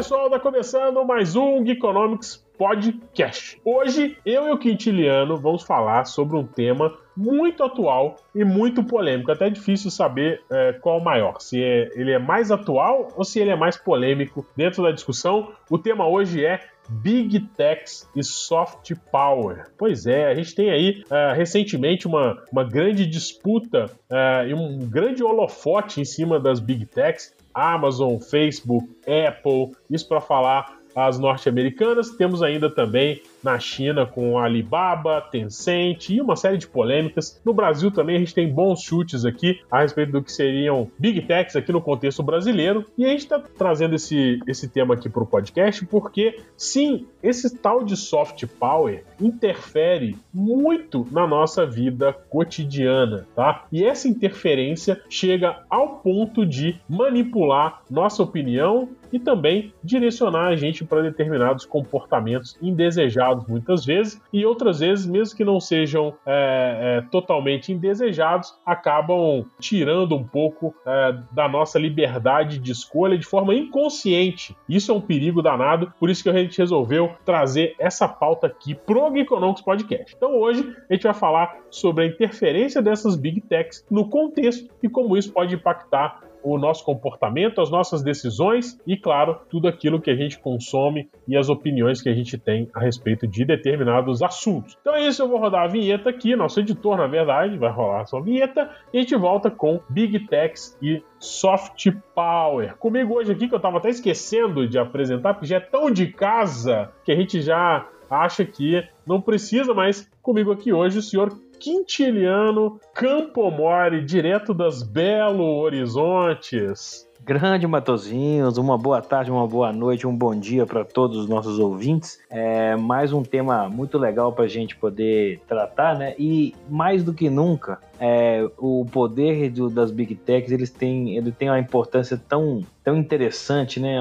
Pessoal, está começando mais um Geekonomics Podcast. Hoje eu e o Quintiliano vamos falar sobre um tema muito atual e muito polêmico. Até é difícil saber é, qual o maior, se é, ele é mais atual ou se ele é mais polêmico dentro da discussão. O tema hoje é Big Techs e Soft Power. Pois é, a gente tem aí uh, recentemente uma, uma grande disputa uh, e um grande holofote em cima das Big Techs. Amazon, Facebook, Apple, isso para falar as norte-americanas. Temos ainda também na China com Alibaba, Tencent e uma série de polêmicas. No Brasil também a gente tem bons chutes aqui a respeito do que seriam Big Techs aqui no contexto brasileiro. E a gente está trazendo esse, esse tema aqui para o podcast porque, sim, esse tal de soft power interfere muito na nossa vida cotidiana, tá? E essa interferência chega ao ponto de manipular nossa opinião e também direcionar a gente para determinados comportamentos indesejados muitas vezes e outras vezes, mesmo que não sejam é, é, totalmente indesejados, acabam tirando um pouco é, da nossa liberdade de escolha de forma inconsciente. Isso é um perigo danado, por isso que a gente resolveu trazer essa pauta aqui pro Geekonomics Podcast. Então hoje a gente vai falar sobre a interferência dessas Big Techs no contexto e como isso pode impactar o nosso comportamento, as nossas decisões e, claro, tudo aquilo que a gente consome e as opiniões que a gente tem a respeito de determinados assuntos. Então é isso, eu vou rodar a vinheta aqui, nosso editor, na verdade, vai rolar a sua vinheta e a gente volta com Big Techs e Soft Power. Comigo hoje aqui, que eu estava até esquecendo de apresentar, porque já é tão de casa que a gente já acha que não precisa, mas comigo aqui hoje o senhor Quintiliano Campomori, direto das Belo Horizontes. Grande Matozinhos, uma boa tarde, uma boa noite, um bom dia para todos os nossos ouvintes. É mais um tema muito legal para a gente poder tratar, né? E mais do que nunca, é, o poder do, das big techs eles têm, ele tem uma importância tão, tão interessante, né,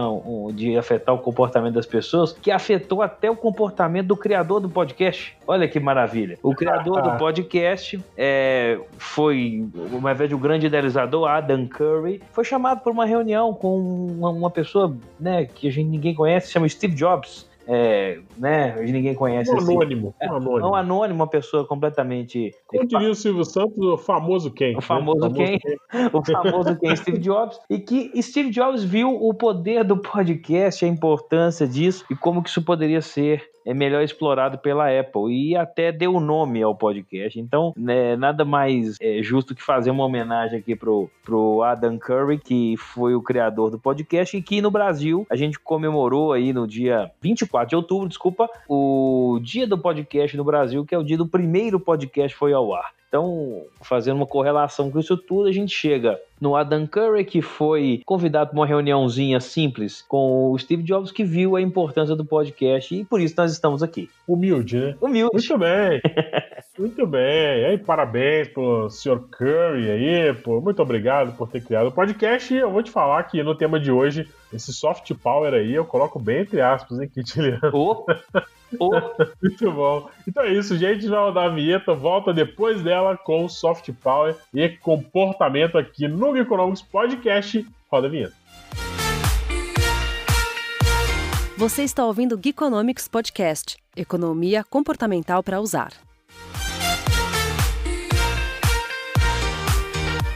de afetar o comportamento das pessoas, que afetou até o comportamento do criador do podcast. Olha que maravilha! O criador do podcast é, foi, ao invés de um grande idealizador, Adam Curry, foi chamado para uma reunião com uma, uma pessoa, né, que a gente ninguém conhece, chama Steve Jobs é, né, ninguém conhece. Um anônimo, assim. um anônimo. É, um anônimo, uma pessoa completamente. Como diria o Silvio Santos, o famoso quem? O famoso, né? quem? o famoso quem? Steve Jobs. E que Steve Jobs viu o poder do podcast, a importância disso e como que isso poderia ser é melhor explorado pela Apple e até deu nome ao podcast. Então, né, nada mais é, justo que fazer uma homenagem aqui pro, pro Adam Curry, que foi o criador do podcast e que no Brasil a gente comemorou aí no dia 24 de outubro, desculpa, o dia do podcast no Brasil, que é o dia do primeiro podcast foi ao ar. Então, fazendo uma correlação com isso tudo, a gente chega no Adam Curry, que foi convidado para uma reuniãozinha simples com o Steve Jobs, que viu a importância do podcast e por isso nós estamos aqui. Humilde, né? Humilde. Muito bem. Muito bem. aí, parabéns pro Sr. Curry aí, pô. Muito obrigado por ter criado o podcast. E eu vou te falar que no tema de hoje, esse soft power aí, eu coloco bem entre aspas, hein, Quintiliano? Oh. Oh. Muito bom. Então é isso, gente. Vai rodar a vinheta, volta depois dela com soft power e comportamento aqui no Economics Podcast. Roda a vinheta. Você está ouvindo o Geekonomics Podcast, Economia Comportamental para Usar.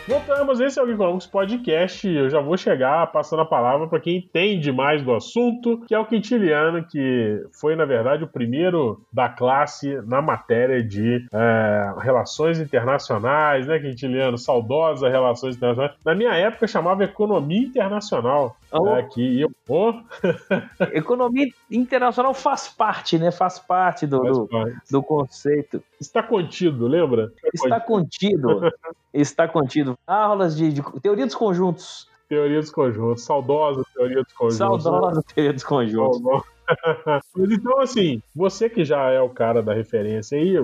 Voltamos, esse é o Economics Podcast. Eu já vou chegar passando a palavra para quem entende mais do assunto, que é o Quintiliano, que foi, na verdade, o primeiro da classe na matéria de é, relações internacionais, né, Quintiliano? Saudosa relações internacionais. Na minha época chamava Economia Internacional. Oh. É, que eu, oh. Economia internacional faz parte, né? Faz parte do, faz parte. do, do conceito. Está contido, lembra? Está contido. Está contido. Aulas de, de teoria dos conjuntos. Teoria dos conjuntos. Saudosa teoria dos conjuntos. Saudosa teoria dos conjuntos. Mas então, assim, você que já é o cara da referência aí,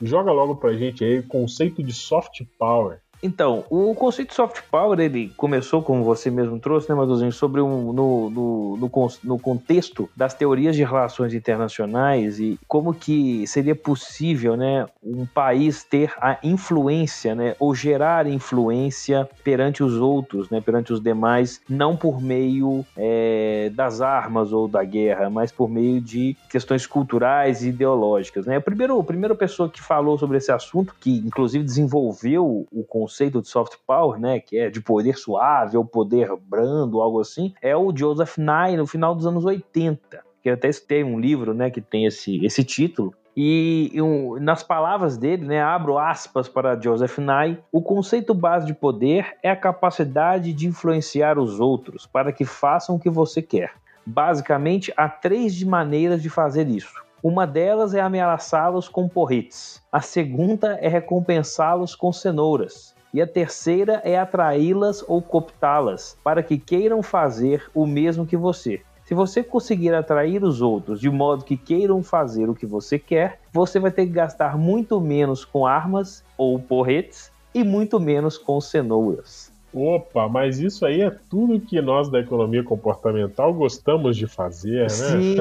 joga logo pra gente aí o conceito de soft power. Então, o conceito de soft power, ele começou, como você mesmo trouxe, né, Maduzinho, sobre um, no, no, no, no, contexto das teorias de relações internacionais e como que seria possível, né, um país ter a influência, né, ou gerar influência perante os outros, né, perante os demais, não por meio é, das armas ou da guerra, mas por meio de questões culturais e ideológicas, né. O primeiro, a primeira pessoa que falou sobre esse assunto, que inclusive desenvolveu o conceito conceito de soft power, né, que é de poder suave ou poder brando, algo assim, é o Joseph Nye no final dos anos 80, que eu até citei um livro, né, que tem esse, esse título, e um, nas palavras dele, né, abro aspas para Joseph Nye, o conceito base de poder é a capacidade de influenciar os outros para que façam o que você quer. Basicamente, há três maneiras de fazer isso. Uma delas é ameaçá-los com porretes. A segunda é recompensá-los com cenouras e a terceira é atraí-las ou cooptá-las para que queiram fazer o mesmo que você. Se você conseguir atrair os outros de modo que queiram fazer o que você quer, você vai ter que gastar muito menos com armas ou porretes e muito menos com cenouras. Opa, mas isso aí é tudo que nós da economia comportamental gostamos de fazer, né? Sim,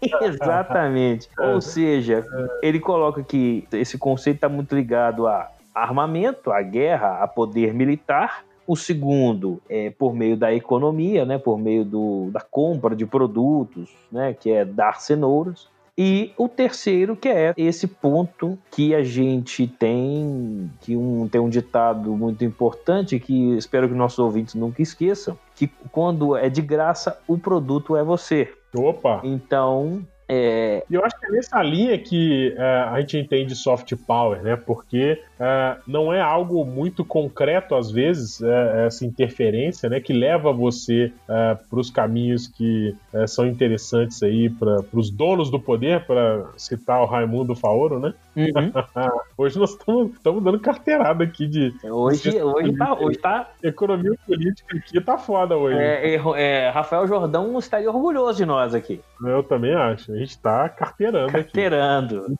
exatamente. Ou seja, ele coloca que esse conceito está muito ligado a armamento, a guerra, a poder militar. O segundo é por meio da economia, né, por meio do, da compra de produtos, né, que é dar cenouras. E o terceiro, que é esse ponto que a gente tem, que um, tem um ditado muito importante, que espero que nossos ouvintes nunca esqueçam, que quando é de graça, o produto é você. Opa! Então, é... Eu acho que é nessa linha que é, a gente entende soft power, né? Porque é, não é algo muito concreto, às vezes, é, essa interferência, né? Que leva você é, para os caminhos que é, são interessantes aí para os donos do poder, para citar o Raimundo Faoro, né? Uhum. hoje nós estamos dando carteirada aqui de. Hoje, de hoje, tá, hoje tá. Economia política aqui tá foda hoje. É, Rafael Jordão estaria orgulhoso de nós aqui. Eu também acho gente está carteirando, carteirando. aqui.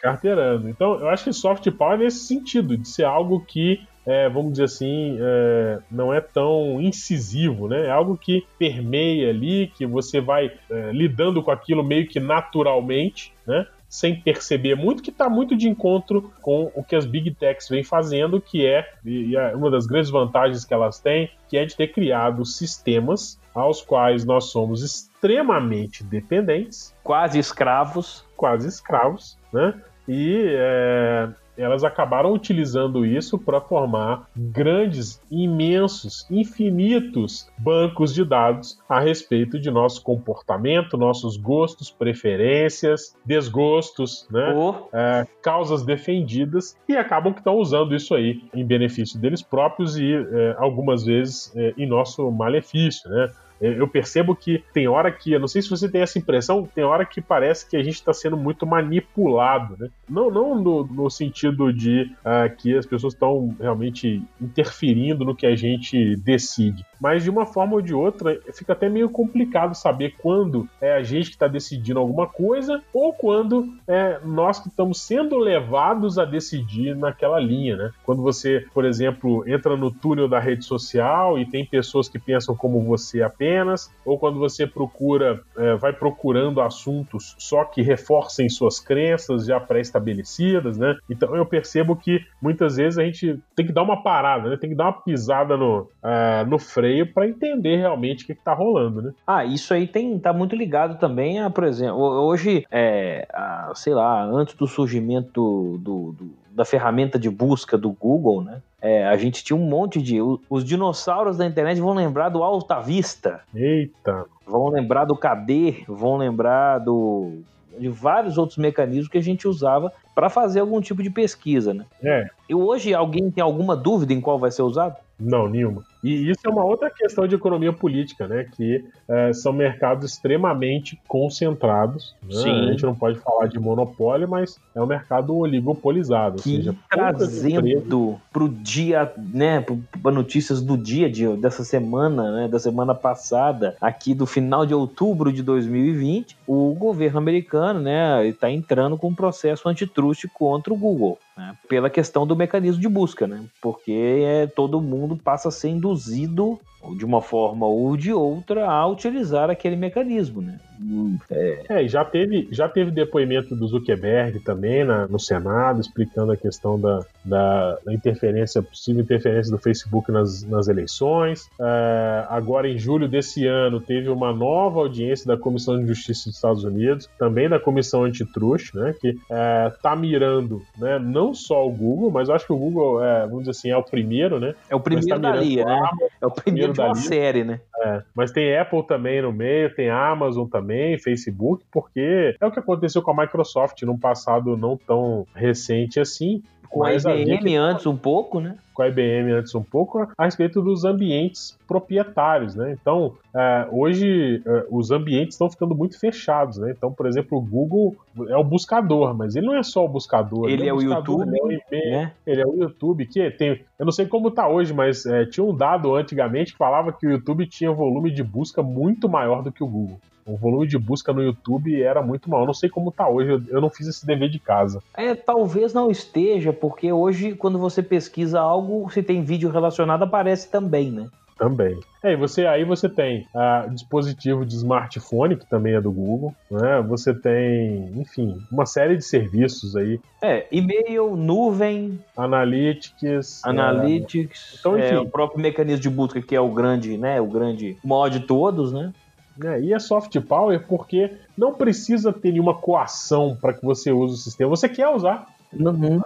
Carteirando. Então, eu acho que soft power é nesse sentido, de ser algo que, é, vamos dizer assim, é, não é tão incisivo, né? É algo que permeia ali, que você vai é, lidando com aquilo meio que naturalmente, né? sem perceber muito, que está muito de encontro com o que as big techs vêm fazendo, que é, é uma das grandes vantagens que elas têm, que é de ter criado sistemas aos quais nós somos extremamente dependentes. Quase escravos. Quase escravos, né? E é, elas acabaram utilizando isso para formar grandes, imensos, infinitos bancos de dados a respeito de nosso comportamento, nossos gostos, preferências, desgostos, né? Oh. É, causas defendidas e acabam que estão usando isso aí em benefício deles próprios e é, algumas vezes é, em nosso malefício, né? Eu percebo que tem hora que, eu não sei se você tem essa impressão, tem hora que parece que a gente está sendo muito manipulado, né? Não, não no, no sentido de uh, que as pessoas estão realmente interferindo no que a gente decide, mas de uma forma ou de outra fica até meio complicado saber quando é a gente que está decidindo alguma coisa ou quando é nós que estamos sendo levados a decidir naquela linha, né? Quando você, por exemplo, entra no túnel da rede social e tem pessoas que pensam como você apenas ou quando você procura, é, vai procurando assuntos só que reforcem suas crenças já pré-estabelecidas, né? Então eu percebo que muitas vezes a gente tem que dar uma parada, né? Tem que dar uma pisada no, é, no freio para entender realmente o que, está rolando, né? Ah, isso aí tem tá muito ligado também a, por exemplo, hoje, é, a, sei lá, antes do surgimento do, do da ferramenta de busca do Google, né? É, a gente tinha um monte de. Os dinossauros da internet vão lembrar do Alta Vista. Eita! Vão lembrar do KD, vão lembrar do, de vários outros mecanismos que a gente usava para fazer algum tipo de pesquisa, né? É. E hoje alguém tem alguma dúvida em qual vai ser usado? Não, nenhuma. E isso é uma outra questão de economia política, né? Que é, são mercados extremamente concentrados. Né? A gente não pode falar de monopólio, mas é um mercado oligopolizado. Que ou seja, trazendo para o dia, né? Para notícias do dia de, dessa semana, né? Da semana passada, aqui do final de outubro de 2020, o governo americano, né? Está entrando com um processo antitruste contra o Google né, pela questão do mecanismo de busca, né, porque é, todo mundo passa a ser induzido produzido de uma forma ou de outra a utilizar aquele mecanismo, né? É, é já teve já teve depoimento do Zuckerberg também na, no Senado explicando a questão da, da, da interferência possível interferência do Facebook nas, nas eleições. É, agora em julho desse ano teve uma nova audiência da Comissão de Justiça dos Estados Unidos, também da Comissão Antitruste, né? Que está é, mirando, né? Não só o Google, mas acho que o Google é, vamos dizer assim é o primeiro, né? É o primeiro tá da linha, né? É o primeiro uma série, né? É, mas tem Apple também no meio, tem Amazon também, Facebook, porque é o que aconteceu com a Microsoft num passado não tão recente assim. Com a IBM que... antes um pouco, né? com a IBM antes um pouco a respeito dos ambientes proprietários, né? Então, é, hoje é, os ambientes estão ficando muito fechados, né? Então, por exemplo, o Google é o buscador, mas ele não é só o buscador. Ele, ele é, o YouTube, ele é o, né? ele é o YouTube, que tem, eu não sei como tá hoje, mas é, tinha um dado antigamente que falava que o YouTube tinha volume de busca muito maior do que o Google. O volume de busca no YouTube era muito maior. Eu não sei como tá hoje, eu, eu não fiz esse dever de casa. É, talvez não esteja, porque hoje, quando você pesquisa algo, se tem vídeo relacionado, aparece também, né? Também. É, e você, aí você tem a dispositivo de smartphone, que também é do Google, né? Você tem, enfim, uma série de serviços aí. É, e-mail, nuvem. Analytics. É, Analytics. É, então, enfim. É, o próprio mecanismo de busca, que é o grande, né? O grande maior de todos, né? É, e é soft power porque não precisa ter nenhuma coação para que você use o sistema. Você quer usar. Uhum.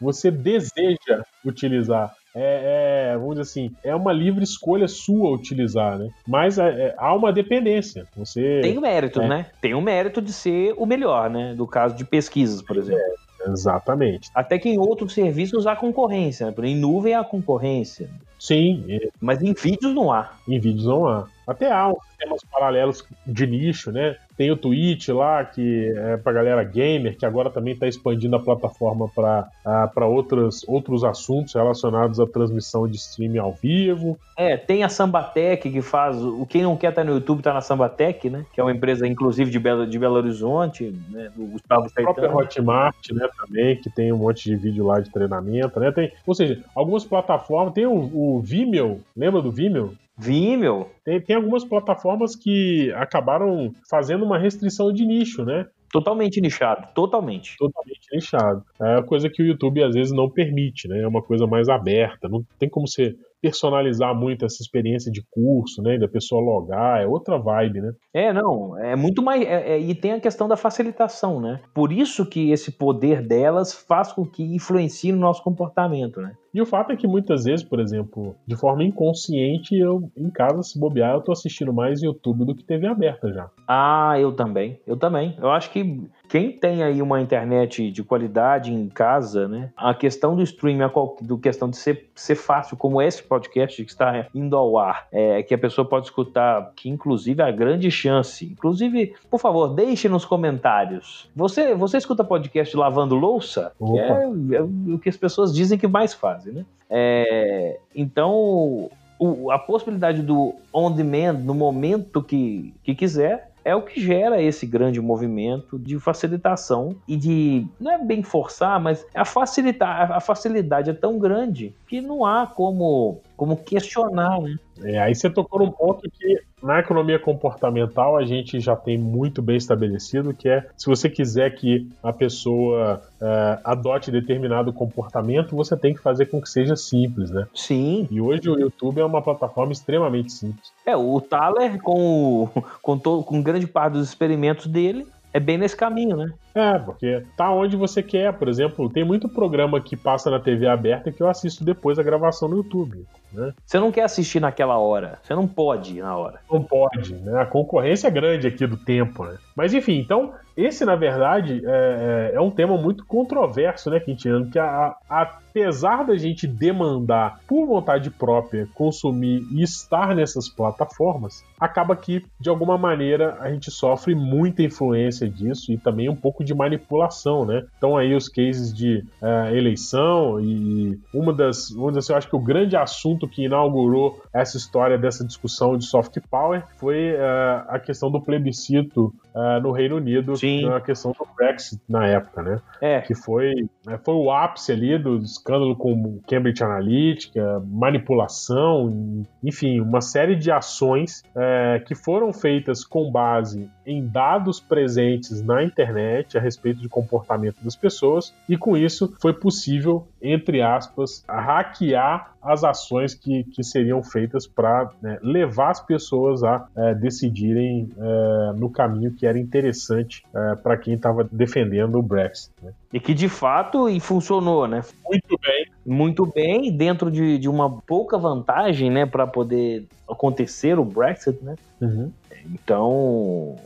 Você deseja utilizar. É, é, vamos dizer assim, é uma livre escolha sua utilizar, né? Mas é, é há uma dependência. Você tem o mérito, é. né? Tem o mérito de ser o melhor, né? Do caso de pesquisas, por exemplo. É, exatamente. Até que em outros serviços há concorrência, né? Em nuvem há concorrência. Sim. Mas em vídeos não há. Em vídeos não há. Até há sistemas paralelos de nicho, né? Tem o Twitch lá, que é pra galera gamer, que agora também está expandindo a plataforma para outros, outros assuntos relacionados à transmissão de streaming ao vivo. É, tem a Sambatec que faz. O quem não quer estar tá no YouTube está na Sambatec, né? Que é uma empresa, inclusive, de Belo, de Belo Horizonte, né? Do Gustavo A própria Hotmart, né? Também, que tem um monte de vídeo lá de treinamento, né? Tem, ou seja, algumas plataformas. Tem o, o Vimeo, lembra do Vimeo? Vimeo. Tem, tem algumas plataformas que acabaram fazendo uma restrição de nicho, né? Totalmente nichado, totalmente. Totalmente nichado. É coisa que o YouTube às vezes não permite, né? É uma coisa mais aberta. Não tem como ser personalizar muito essa experiência de curso, né? Da pessoa logar, é outra vibe, né? É, não, é muito mais. É, é, e tem a questão da facilitação, né? Por isso que esse poder delas faz com que influencie no nosso comportamento, né? E o fato é que muitas vezes, por exemplo, de forma inconsciente, eu em casa, se bobear, eu tô assistindo mais YouTube do que TV aberta já. Ah, eu também. Eu também. Eu acho que quem tem aí uma internet de qualidade em casa, né? A questão do streaming, a do questão de ser, ser fácil, como esse podcast que está indo ao ar, é, que a pessoa pode escutar, que inclusive a grande chance. Inclusive, por favor, deixe nos comentários. Você, você escuta podcast lavando louça? É, é, o que as pessoas dizem que mais fazem, né? É, então, o, a possibilidade do on demand no momento que, que quiser é o que gera esse grande movimento de facilitação e de não é bem forçar, mas a facilitar a facilidade é tão grande que não há como como questionar, né? É, aí você tocou num ponto que na economia comportamental a gente já tem muito bem estabelecido, que é se você quiser que a pessoa é, adote determinado comportamento, você tem que fazer com que seja simples, né? Sim. E hoje o YouTube é uma plataforma extremamente simples. É, o Thaler, com, com, todo, com grande parte dos experimentos dele, é bem nesse caminho, né? É, porque tá onde você quer. Por exemplo, tem muito programa que passa na TV aberta que eu assisto depois da gravação no YouTube. Né? Você não quer assistir naquela hora. Você não pode ir na hora. Não pode, né? A concorrência é grande aqui do tempo, né? Mas enfim, então, esse, na verdade, é, é, é um tema muito controverso, né, Quintino? Que a, a apesar da gente demandar por vontade própria consumir e estar nessas plataformas, acaba que de alguma maneira a gente sofre muita influência disso e também um pouco de manipulação, né? Então aí os cases de uh, eleição e uma das, uma das, eu acho que o grande assunto que inaugurou essa história dessa discussão de soft power foi uh, a questão do plebiscito uh, no Reino Unido, Sim. a questão do Brexit na época, né? É. Que foi, né, foi o ápice ali dos escândalo com Cambridge Analytica, manipulação, enfim, uma série de ações é, que foram feitas com base em dados presentes na internet a respeito de comportamento das pessoas, e com isso foi possível, entre aspas, hackear as ações que, que seriam feitas para né, levar as pessoas a é, decidirem é, no caminho que era interessante é, para quem estava defendendo o Brexit. Né? E que de fato e funcionou, né? Muito bem. Muito bem, dentro de, de uma pouca vantagem, né, para poder acontecer o Brexit, né? Uhum. Então,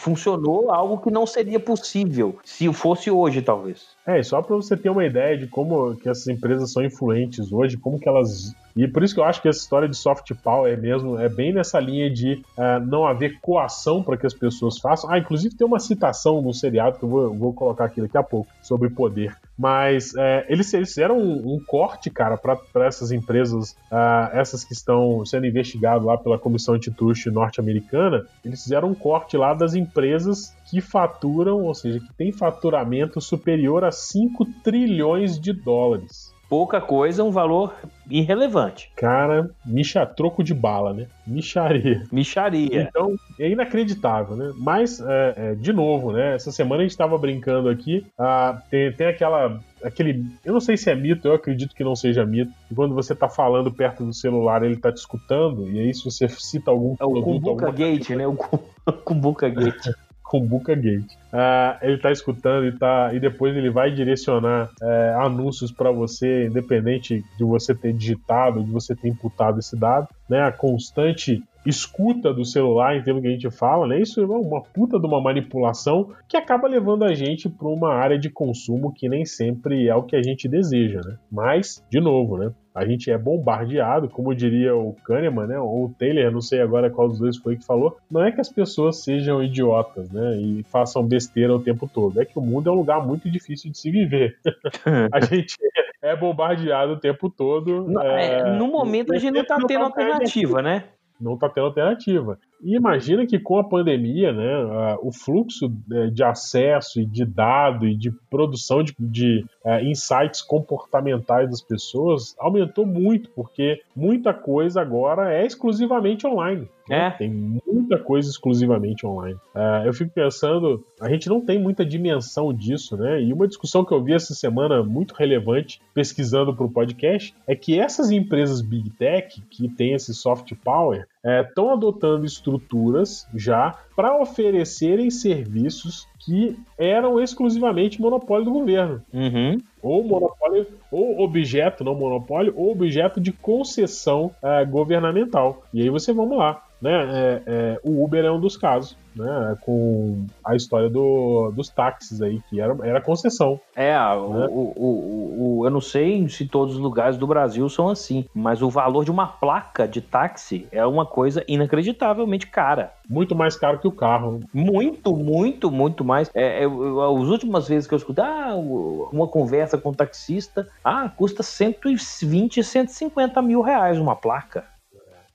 funcionou algo que não seria possível se fosse hoje, talvez. É, só para você ter uma ideia de como que essas empresas são influentes hoje, como que elas e por isso que eu acho que essa história de soft power é mesmo é bem nessa linha de uh, não haver coação para que as pessoas façam. Ah, inclusive tem uma citação no seriado que eu vou, vou colocar aqui daqui a pouco sobre poder. Mas é, eles, eles fizeram um, um corte, cara, para essas empresas, uh, essas que estão sendo investigadas lá pela Comissão Antitruste norte-americana, eles fizeram um corte lá das empresas que faturam, ou seja, que tem faturamento superior a 5 trilhões de dólares pouca coisa, um valor irrelevante. Cara, micha troco de bala, né? Micharia. Micharia. Então, é inacreditável, né? Mas, é, é, de novo, né? Essa semana a gente estava brincando aqui, ah, tem, tem aquela aquele. Eu não sei se é mito, eu acredito que não seja mito. Quando você tá falando perto do celular, ele tá te escutando, e aí se você cita algum é o produto. Kumbuka Gate, coisa, né? O Kumbuka Gate. Kumbuka Gate. Uh, ele está escutando e, tá, e depois ele vai direcionar uh, anúncios para você, independente de você ter digitado, de você ter imputado esse dado. Né? A constante escuta do celular, em termos que a gente fala, né? Isso é uma puta de uma manipulação que acaba levando a gente para uma área de consumo que nem sempre é o que a gente deseja, né? Mas, de novo, né? a gente é bombardeado, como diria o Kahneman, né, ou o Taylor, não sei agora qual dos dois foi que falou, não é que as pessoas sejam idiotas, né, e façam besteira o tempo todo, é que o mundo é um lugar muito difícil de se viver. a gente é bombardeado o tempo todo. No, é, é no momento a gente não tá tendo alternativa, né? Não tá tendo alternativa. E imagina que com a pandemia, né, o fluxo é, de acesso e de dado e de produção de, de uh, insights comportamentais das pessoas aumentou muito, porque muita coisa agora é exclusivamente online. Né? É. Tem muita coisa exclusivamente online. Uh, eu fico pensando, a gente não tem muita dimensão disso, né? E uma discussão que eu vi essa semana muito relevante, pesquisando para o podcast, é que essas empresas Big Tech, que têm esse soft power, estão é, adotando estruturas já para oferecerem serviços que eram exclusivamente monopólio do governo. Uhum. Ou monopólio, ou objeto, não monopólio, ou objeto de concessão é, governamental. E aí você, vamos lá, né? É, é, o Uber é um dos casos né, com a história do, dos táxis aí, que era, era concessão. É, né? o, o, o, eu não sei se todos os lugares do Brasil são assim, mas o valor de uma placa de táxi é uma coisa inacreditavelmente cara. Muito mais caro que o carro. Muito, muito, muito mais. É, eu, as últimas vezes que eu escutei, ah, uma conversa com um taxista, ah, custa 120, 150 mil reais uma placa.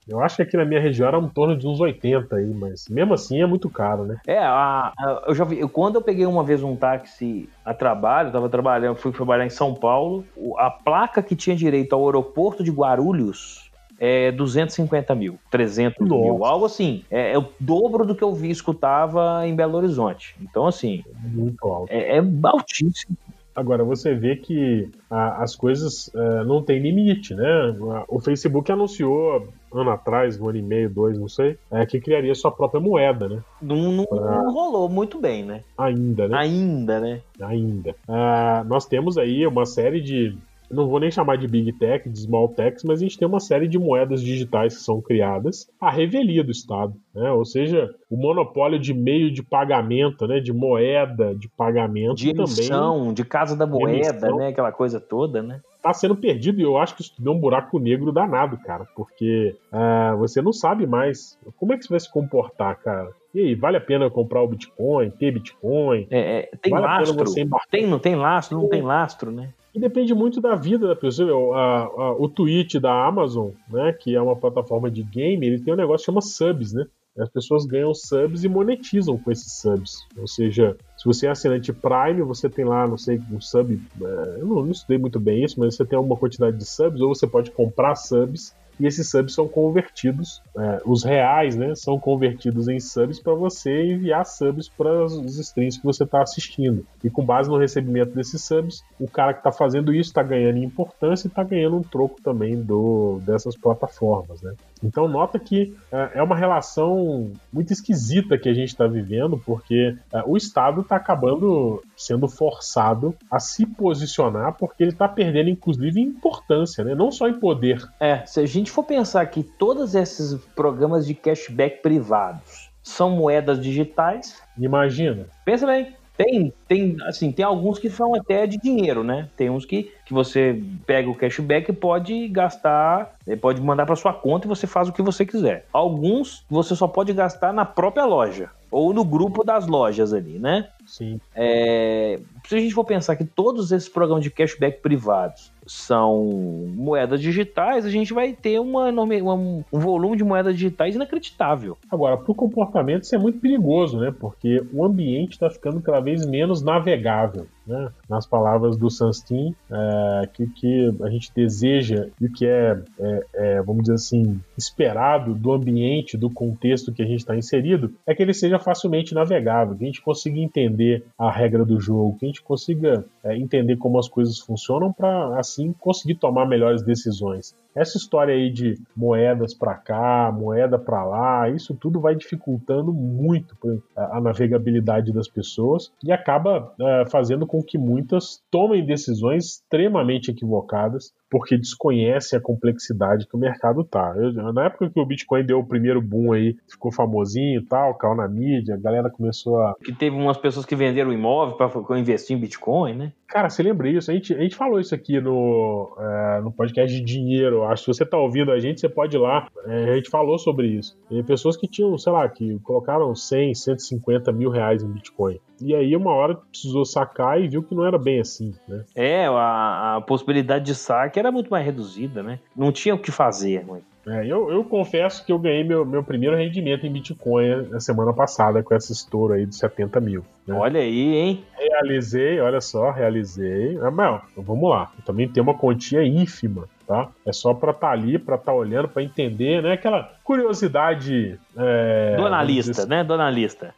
Eu acho que aqui na minha região era em torno de uns 80 aí, mas mesmo assim é muito caro, né? É, a, a, eu já vi. Quando eu peguei uma vez um táxi a trabalho, estava trabalhando, fui trabalhar em São Paulo, a placa que tinha direito ao aeroporto de Guarulhos é 250 mil, 300 Nossa. mil, algo assim. É, é, o dobro do que eu vi escutava em Belo Horizonte. Então, assim. Muito alto. É, é altíssimo. Agora, você vê que a, as coisas uh, não têm limite, né? O Facebook anunciou ano atrás, um ano e meio, dois, não sei, é, que criaria sua própria moeda, né? Não, não, Pra- não rolou muito bem, né? Ainda, né? Ainda, né? Ainda. Ah, nós temos aí uma série de. Não vou nem chamar de Big Tech, de Small Techs, mas a gente tem uma série de moedas digitais que são criadas à revelia do Estado. Né? Ou seja, o monopólio de meio de pagamento, né? de moeda de pagamento De também emissão, de casa da moeda, né? Aquela coisa toda, né? tá sendo perdido e eu acho que isso é um buraco negro danado, cara, porque ah, você não sabe mais como é que você vai se comportar, cara. E aí, vale a pena comprar o Bitcoin, ter Bitcoin? É, é, tem vale lastro. Tem, não tem lastro? Não tem lastro, né? E depende muito da vida da pessoa. O, a- a- o tweet da Amazon, né, que é uma plataforma de game, ele tem um negócio que chama subs, né? As pessoas ganham subs e monetizam com esses subs. Ou seja, se você é assinante Prime, você tem lá, não sei, um sub. é, eu não, não estudei muito bem isso, mas você tem alguma quantidade de subs, ou você pode comprar subs e esses subs são convertidos, é, os reais, né, são convertidos em subs para você enviar subs para os streams que você está assistindo. E com base no recebimento desses subs, o cara que está fazendo isso está ganhando importância e está ganhando um troco também do, dessas plataformas, né. Então nota que é, é uma relação muito esquisita que a gente está vivendo, porque é, o Estado está acabando sendo forçado a se posicionar, porque ele está perdendo, inclusive, importância, né? não só em poder. É, se a gente for pensar que todos esses programas de cashback privados são moedas digitais, Imagina. pensa bem. Tem, tem, assim, tem alguns que são até de dinheiro, né? Tem uns que, que você pega o cashback e pode gastar, eh, pode mandar para sua conta e você faz o que você quiser. Alguns você só pode gastar na própria loja ou no grupo das lojas ali, né? Sim. É, se a gente for pensar que todos esses programas de cashback privados são moedas digitais, a gente vai ter uma enorme- uma- um volume de moedas digitais inacreditável. Agora, para o comportamento, isso é muito perigoso, né? Porque o ambiente está ficando cada vez menos navegável. Né? Nas palavras do Sunstein, é, que, que a gente deseja e o que é, é, é, vamos dizer assim, esperado do ambiente, do contexto que a gente está inserido, é que ele seja facilmente navegável, que a gente consiga entender a regra do jogo, que a gente consiga é, entender como as coisas funcionam para assim conseguir tomar melhores decisões. Essa história aí de moedas para cá, moeda para lá, isso tudo vai dificultando muito a, navegabilidade das pessoas e acaba é, fazendo com que muitas tomem decisões extremamente equivocadas porque desconhecem a complexidade que o mercado tá. Eu, na época que o Bitcoin deu o primeiro boom aí, ficou famosinho e tal, caiu na mídia, a galera começou a. Que teve umas pessoas que venderam imóvel para investir em Bitcoin, né? Cara, você lembra isso? A gente, a gente falou isso aqui no, é, no podcast de dinheiro. Acho que se você tá ouvindo a gente, você pode ir lá. É, a gente falou sobre isso. E pessoas que tinham, sei lá, que colocaram 100, 150 mil reais em Bitcoin. E aí, uma hora precisou sacar e viu que não era bem assim, né? É, a, a possibilidade de saque era muito mais reduzida, né? Não tinha o que fazer, mãe. É, eu, eu confesso que eu ganhei meu, meu primeiro rendimento em Bitcoin na semana passada com essa estouro aí de 70 mil. né? Olha aí, hein? Realizei, olha só, realizei. Ah, mas, vamos lá. Eu também tenho uma quantia ínfima, tá? É só pra estar ali, pra estar olhando, pra entender, né? Aquela curiosidade. É, Do analista, dizer assim, né? Do analista.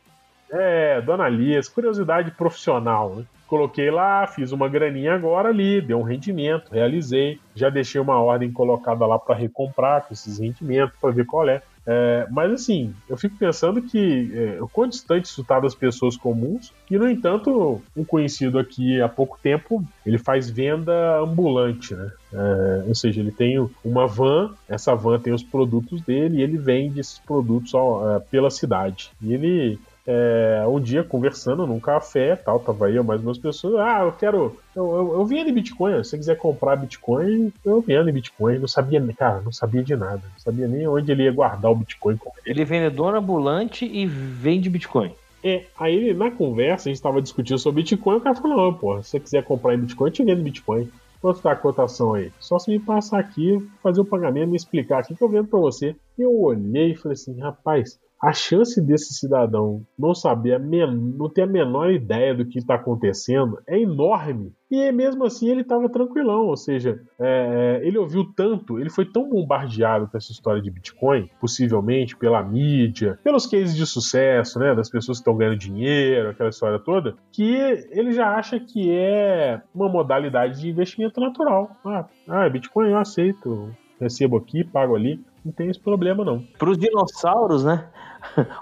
É, do analista, curiosidade profissional, né? Coloquei lá, fiz uma graninha agora ali, deu um rendimento, realizei. Já deixei uma ordem colocada lá para recomprar com esses rendimentos, para ver qual é. É, mas assim, eu fico pensando que é, o quão distante isso está das pessoas comuns, e no entanto, um conhecido aqui há pouco tempo, ele faz venda ambulante, né? É, ou seja, ele tem uma van, essa van tem os produtos dele e ele vende esses produtos é, pela cidade. E ele é, um dia conversando num café, tal, tava eu mais umas pessoas, ah, eu quero, eu, eu, eu em Bitcoin, se você quiser comprar Bitcoin, eu vendo em Bitcoin, não sabia, cara, não sabia de nada, não sabia nem onde ele ia guardar o Bitcoin. Ele é vendedor ambulante e vende Bitcoin. É, aí ele, na conversa, a gente tava discutindo sobre Bitcoin, o cara falou, não, pô, se você quiser comprar em Bitcoin, eu te vendo Bitcoin. Quanto tá a cotação aí? Só se me passar aqui, fazer o pagamento, me explicar aqui que eu vendo pra você. Eu olhei e falei assim, rapaz, a chance desse cidadão não saber, não ter a menor ideia do que está acontecendo é enorme. E mesmo assim ele estava tranquilão, ou seja, é, ele ouviu tanto, ele foi tão bombardeado com essa história de Bitcoin, possivelmente pela mídia, pelos cases de sucesso, né, das pessoas que estão ganhando dinheiro, aquela história toda, que ele já acha que é uma modalidade de investimento natural. Ah, ah Bitcoin eu aceito, recebo aqui, pago ali. Não tem esse problema, não. Para os dinossauros, né?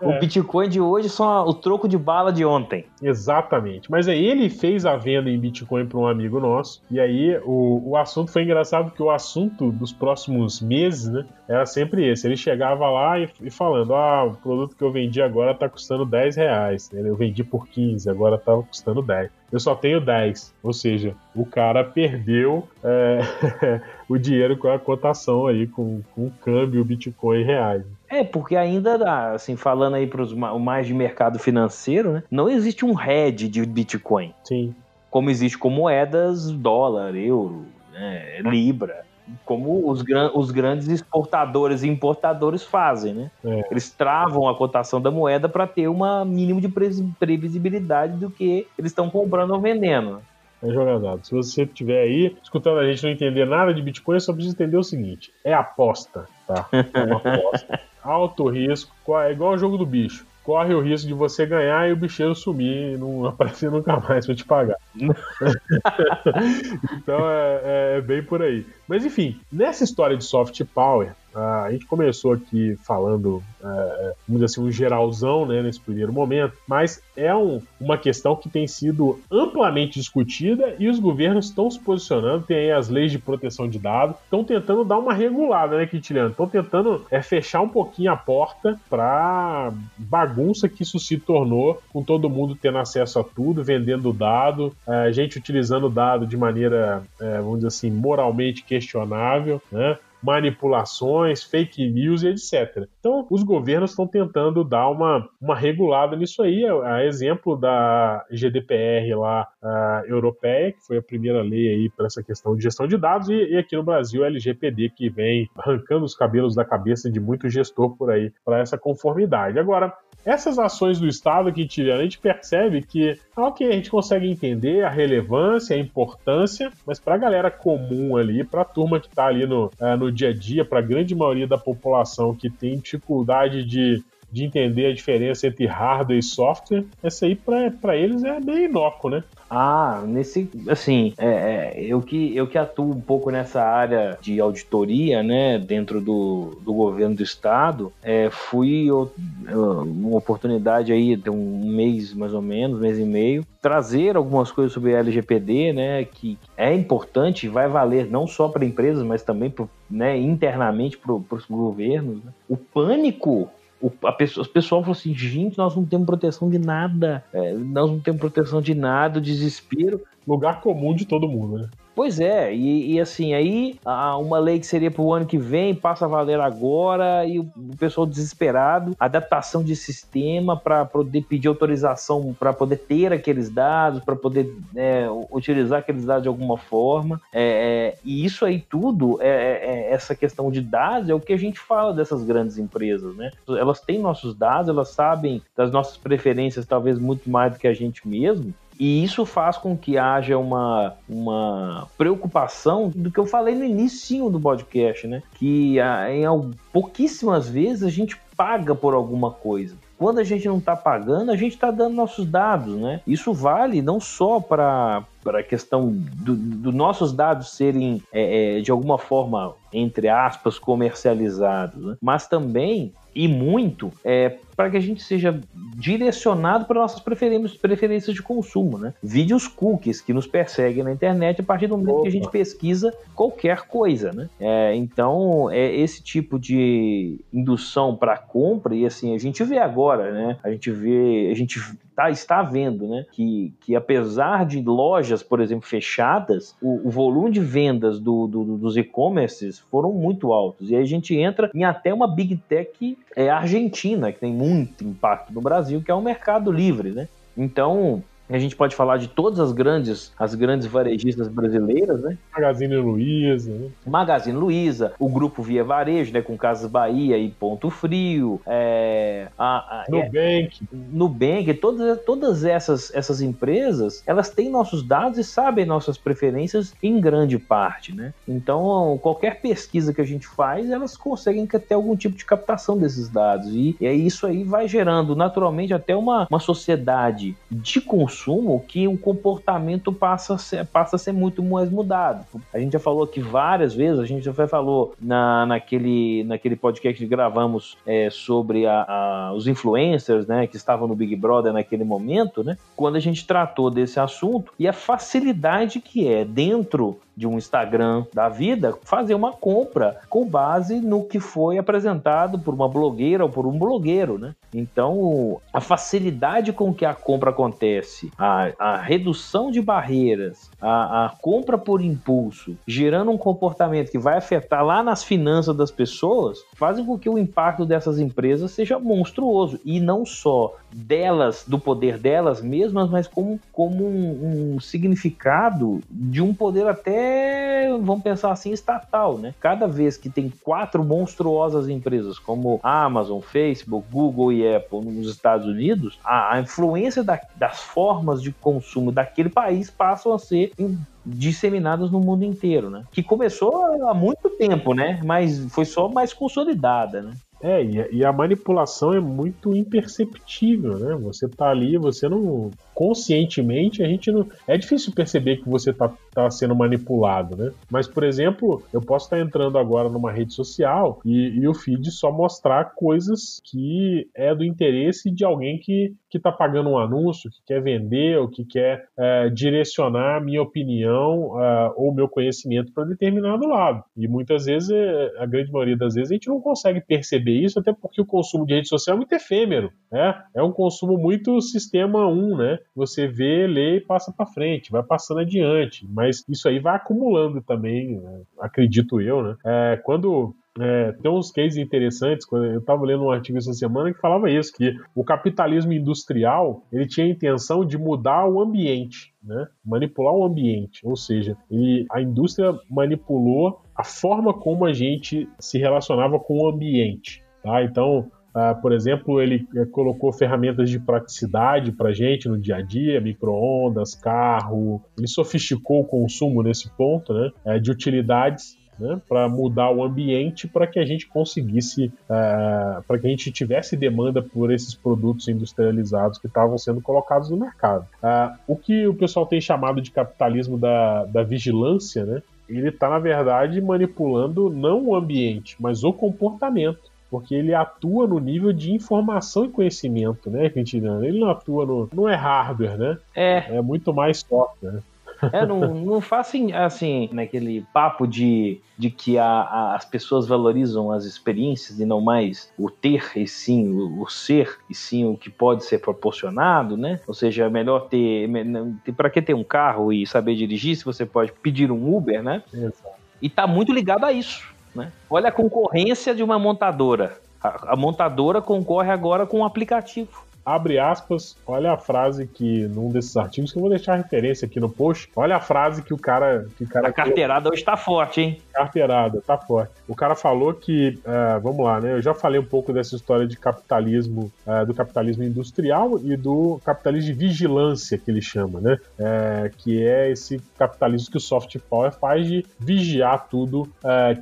O É. Bitcoin de hoje são o troco de bala de ontem. Exatamente. Mas aí ele fez a venda em Bitcoin para um amigo nosso. E aí o, o assunto foi engraçado porque o assunto dos próximos meses, né, era sempre esse. Ele chegava lá e, e falando: Ah, o produto que eu vendi agora tá custando 10 reais. Eu vendi por 15, agora tava custando 10. Eu só tenho 10. Ou seja, o cara perdeu é, o dinheiro com a cotação aí, com, com o câmbio Bitcoin reais. É, porque ainda, assim, falando aí para os mais de mercado financeiro, né? Não existe um head de Bitcoin, Sim. como existe com moedas dólar, euro, né, libra. Como os, gran os grandes exportadores e importadores fazem, né? É. Eles travam a cotação da moeda para ter uma mínimo de pre previsibilidade do que eles estão comprando ou vendendo. É jogadado. Se você estiver aí escutando a gente não entender nada de Bitcoin, só precisa entender o seguinte: é aposta, tá? É uma aposta. Alto risco, é igual o jogo do bicho. Corre o risco de você ganhar e o bicheiro sumir e não aparecer nunca mais pra te pagar. então é, é- é bem por aí. Mas enfim, nessa história de soft power, a gente começou aqui falando, é, vamos dizer assim, um geralzão né, nesse primeiro momento, mas é um- uma questão que tem sido amplamente discutida e os governos estão se posicionando. Tem aí as leis de proteção de dados, estão tentando dar uma regulada, né, Quintiliano? Estão tentando é, fechar um pouquinho a porta para bagunça que isso se tornou, com todo mundo tendo acesso a tudo, vendendo dado, a gente utilizando dado de maneira, é, vamos dizer assim, moralmente questionável, né? Manipulações, fake news e etc. Então, os governos estão tentando dar uma, uma regulada nisso aí, a, a exemplo da GDPR lá europeia, que foi a primeira lei aí para essa questão de gestão de dados, e, e aqui no Brasil a LGPD, que vem arrancando os cabelos da cabeça de muito gestor por aí para essa conformidade. Agora, essas ações do Estado que tiveram, a gente percebe que, ok, a gente consegue entender a relevância, a importância, mas para a galera comum ali, para a turma que está ali no, eh, no dia a dia, para a grande maioria da população que tem dificuldade de, de entender a diferença entre hardware e software, essa aí para eles é meio inócuo, né? Ah, nesse, assim, é, é, eu, que, eu que atuo um pouco nessa área de auditoria, né, dentro do, do governo do estado, é, fui eu, uma oportunidade aí de um mês mais ou menos, mês e meio, trazer algumas coisas sobre LGPD, né, que é importante, vai valer não só para empresas, mas também pro, né, internamente para os governos. Né? O pânico o, a pessoa, o pessoal falou assim: gente, nós não temos proteção de nada, é, nós não temos proteção de nada, desespero. Lugar comum de todo mundo, né? Pois é, e, e assim, aí uma lei que seria para o ano que vem passa a valer agora e o, pessoal desesperado, adaptação de sistema para poder pedir autorização para poder ter aqueles dados, para poder é, utilizar aqueles dados de alguma forma. É, é, e isso aí tudo, é, essa questão de dados, é o que a gente fala dessas grandes empresas, né? Elas têm nossos dados, elas sabem das nossas preferências, talvez muito mais do que a gente mesmo. E isso faz com que haja uma, uma preocupação do que eu falei no início do podcast, né? Que em pouquíssimas vezes a gente paga por alguma coisa. Quando a gente não está pagando, a gente está dando nossos dados, né? Isso vale não só para para a questão dos do nossos dados serem é, é, de alguma forma entre aspas comercializados, né? mas também e muito é, para que a gente seja direcionado para nossas preferências, de consumo, né? Vídeos cookies que nos perseguem na internet a partir do momento Opa. que a gente pesquisa qualquer coisa, né? É, então, é esse tipo de indução para compra e assim a gente vê agora, né? A gente vê, a gente tá, está vendo, né? Que, que apesar de lojas, por exemplo, fechadas, o, o volume de vendas do, do, dos e-commerces foram muito altos. E aí a gente entra em até uma big tech é, argentina, que tem muito impacto no Brasil, que é o mercado livre, né? Então, a gente pode falar de todas as grandes, as grandes varejistas brasileiras, né? Magazine Luiza, né? Magazine Luiza, o grupo Via Varejo, né? Com Casas Bahia e Ponto Frio, é, a, a, Nubank, é, Nubank, todas, todas essas, essas empresas, elas têm nossos dados e sabem nossas preferências em grande parte, né? Então, qualquer pesquisa que a gente faz, elas conseguem ter algum tipo de captação desses dados e, e isso aí vai gerando naturalmente até uma, uma sociedade de consumo consumo que o comportamento passa a ser, passa a ser muito mais mudado. A gente já falou aqui várias vezes, a gente já falou na, naquele, naquele podcast que gravamos é, sobre a, a, os influencers né, que estavam no Big Brother naquele momento, né, quando a gente tratou desse assunto e a facilidade que é dentro de um Instagram da vida, fazer uma compra com base no que foi apresentado por uma blogueira ou por um blogueiro, né? Então, a facilidade com que a compra acontece, a, a redução de barreiras, a, a compra por impulso, gerando um comportamento que vai afetar lá nas finanças das pessoas, fazem com que o impacto dessas empresas seja monstruoso. E não só delas, do poder delas mesmas, mas como, como um, um significado de um poder até vamos pensar assim, estatal, né? Cada vez que tem quatro monstruosas empresas como Amazon, Facebook, Google e Apple nos Estados Unidos, a, a influência da, das formas de consumo daquele país passam a ser disseminadas no mundo inteiro, né? Que começou há muito tempo, né? Mas foi só mais consolidada, né? É, e a, manipulação é muito imperceptível, né? Você tá ali, você não. Conscientemente, a gente não. É difícil perceber que você tá, tá sendo manipulado, né? Mas, por exemplo, eu posso estar tá entrando agora numa rede social e, e, o feed só mostrar coisas que é do interesse de alguém que, que tá pagando um anúncio, que quer vender ou que quer é, direcionar minha opinião é, ou meu conhecimento para determinado lado. E muitas vezes, é, a grande maioria das vezes, a gente não consegue perceber perceber isso, até porque o consumo de rede social é muito efêmero, né? É um consumo muito sistema 1, né? Você vê, lê e passa para frente, vai passando adiante, mas isso aí vai acumulando também, né? acredito eu, né? É, quando é, tem uns cases interessantes. Eu estava lendo um artigo essa semana que falava isso, que o capitalismo industrial ele tinha a intenção de mudar o ambiente, né? manipular o ambiente. Ou seja, ele, a indústria manipulou a forma como a gente se relacionava com o ambiente. Tá? Então, uh, por exemplo, ele uh, colocou ferramentas de praticidade para gente no dia a dia, micro-ondas, carro. Ele sofisticou o consumo nesse ponto, né? Uh, de utilidades né, para mudar o ambiente para que a gente conseguisse, uh, para que a gente tivesse demanda por esses produtos industrializados que estavam sendo colocados no mercado. Uh, o que o pessoal tem chamado de capitalismo da, da vigilância, né, ele está, na verdade, manipulando não o ambiente, mas o comportamento. Porque ele atua no nível de informação e conhecimento, né, Quintiliano? Ele não atua no. Não é hardware, né? É. É muito mais software. É, não, não fazem assim, naquele papo de, de que a, a, as pessoas valorizam as experiências e não mais o ter e sim o, o, ser e sim o que pode ser proporcionado, né? Ou seja, é melhor ter. Para que ter um carro e saber dirigir se você pode pedir um Uber, né? Exato. E tá muito ligado a isso, né? Olha a concorrência de uma montadora. A, a montadora concorre agora com um aplicativo abre aspas, olha a frase que, num desses artigos, que eu vou deixar a referência aqui no post, olha a frase que o cara. Que o cara a carteirada hoje tá forte, hein? Carteirada, tá forte. O cara falou que, uh, vamos lá, né? Eu já falei um pouco dessa história de capitalismo, uh, do capitalismo industrial e do capitalismo de vigilância, que ele chama, né? Uh, que é esse capitalismo que o soft power faz de vigiar tudo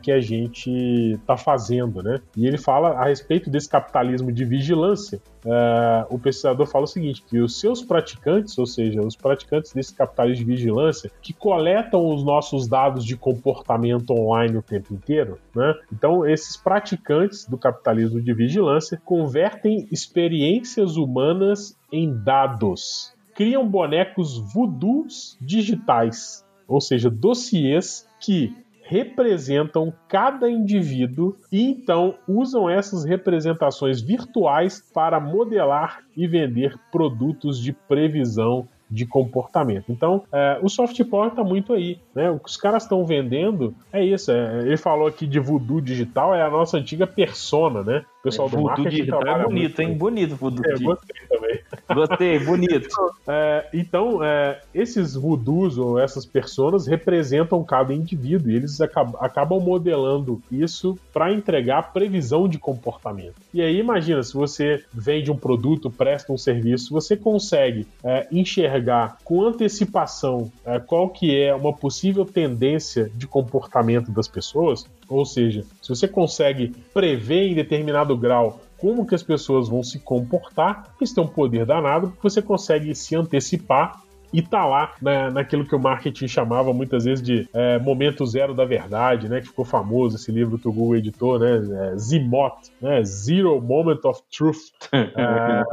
que a gente tá fazendo, né? E ele fala a respeito desse capitalismo de vigilância, uh, o pesquisador fala o seguinte: que os seus praticantes, ou seja, os praticantes desse capitalismo de vigilância, que coletam os nossos dados de comportamento online o tempo inteiro, né? Então, esses praticantes do capitalismo de vigilância convertem experiências humanas em dados, criam bonecos voodoos digitais, ou seja, dossiês que representam cada indivíduo e então usam essas representações virtuais para modelar e vender produtos de previsão de comportamento. Então, é, o soft power está muito aí. Né? O que os caras estão vendendo é isso. É, ele falou aqui de voodoo digital, é a nossa antiga persona, né? O pessoal é, do marketing digital é bonito, hein? Bonito voodoo. É, gostei também. Gostei, bonito. É, então, é, esses voodoos ou essas personas representam cada indivíduo e eles acabam, acabam modelando isso para entregar previsão de comportamento. E aí, imagina, se você vende um produto, presta um serviço, você consegue é, enxergar com antecipação é, qual que é uma possível tendência de comportamento das pessoas, ou seja, se você consegue prever em determinado grau como que as pessoas vão se comportar. Isso tem um poder danado, porque você consegue se antecipar e tá lá na, naquilo que o marketing chamava muitas vezes de é, momento zero da verdade, né? Que ficou famoso esse livro que o Google editou, né? É, ZMOT, né? Zero Moment of Truth. é,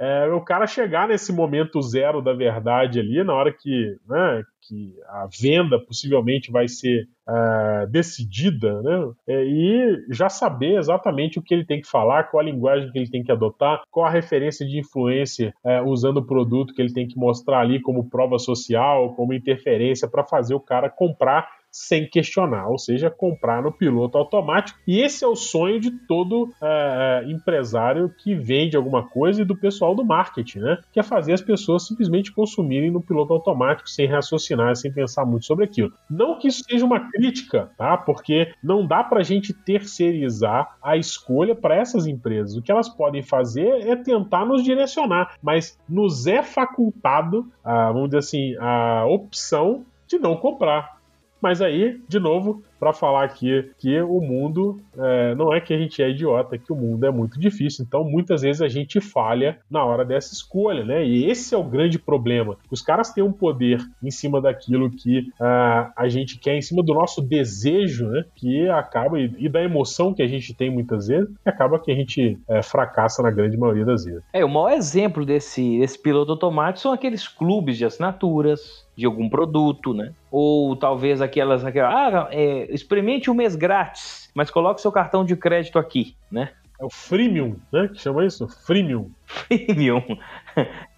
é, o cara chegar nesse momento zero da verdade ali, na hora que, né, que a venda possivelmente vai ser uh, decidida, né, é, e já saber exatamente o que ele tem que falar, qual a linguagem que ele tem que adotar, qual a referência de influência uh, usando o produto que ele tem que mostrar ali como prova social, como interferência para fazer o cara comprar sem questionar, ou seja, comprar no piloto automático. E esse é o sonho de todo é, é, empresário que vende alguma coisa e do pessoal do marketing, né? Que é fazer as pessoas simplesmente consumirem no piloto automático sem raciocinar, sem pensar muito sobre aquilo. Não que isso seja uma crítica, tá? Porque não dá para a gente terceirizar a escolha para essas empresas. O que elas podem fazer é tentar nos direcionar, mas nos é facultado, a, vamos dizer assim, a opção de não comprar. Mas aí, de novo, para falar aqui que o mundo é, não é que a gente é idiota, que o mundo é muito difícil. Então, muitas vezes a gente falha na hora dessa escolha, né? E esse é o grande problema. Os caras têm um poder em cima daquilo que uh, a gente quer, em cima do nosso desejo, né? Que acaba, e, e da emoção que a gente tem muitas vezes, acaba que a gente é, fracassa na grande maioria das vezes. É, o maior exemplo desse, desse piloto automático são aqueles clubes de assinaturas, de algum produto, né? Ou talvez aquelas, aquelas ah, é, experimente um mês grátis, mas coloque seu cartão de crédito aqui, né? É o freemium, né? Que chama isso? Freemium. Freemium.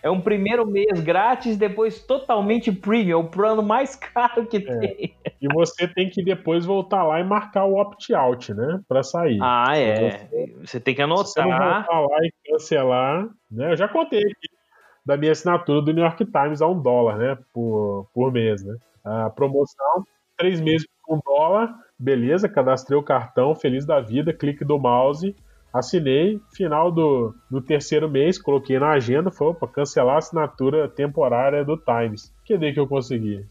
É um primeiro mês grátis, depois totalmente premium. É o plano mais caro que é. tem. E você tem que depois voltar lá e marcar o opt-out, né? Pra sair. Ah, é. Você, você, tem que anotar. Se você não voltar lá e cancelar, né? Eu já contei aqui da minha assinatura do New York Times a um dólar, né? Por, por mês, né? A promoção, três meses por um dólar, beleza, cadastrei o cartão, feliz da vida, clique do mouse, assinei, final do, do terceiro mês, coloquei na agenda, foi para cancelar a assinatura temporária do Times. Que que eu consegui?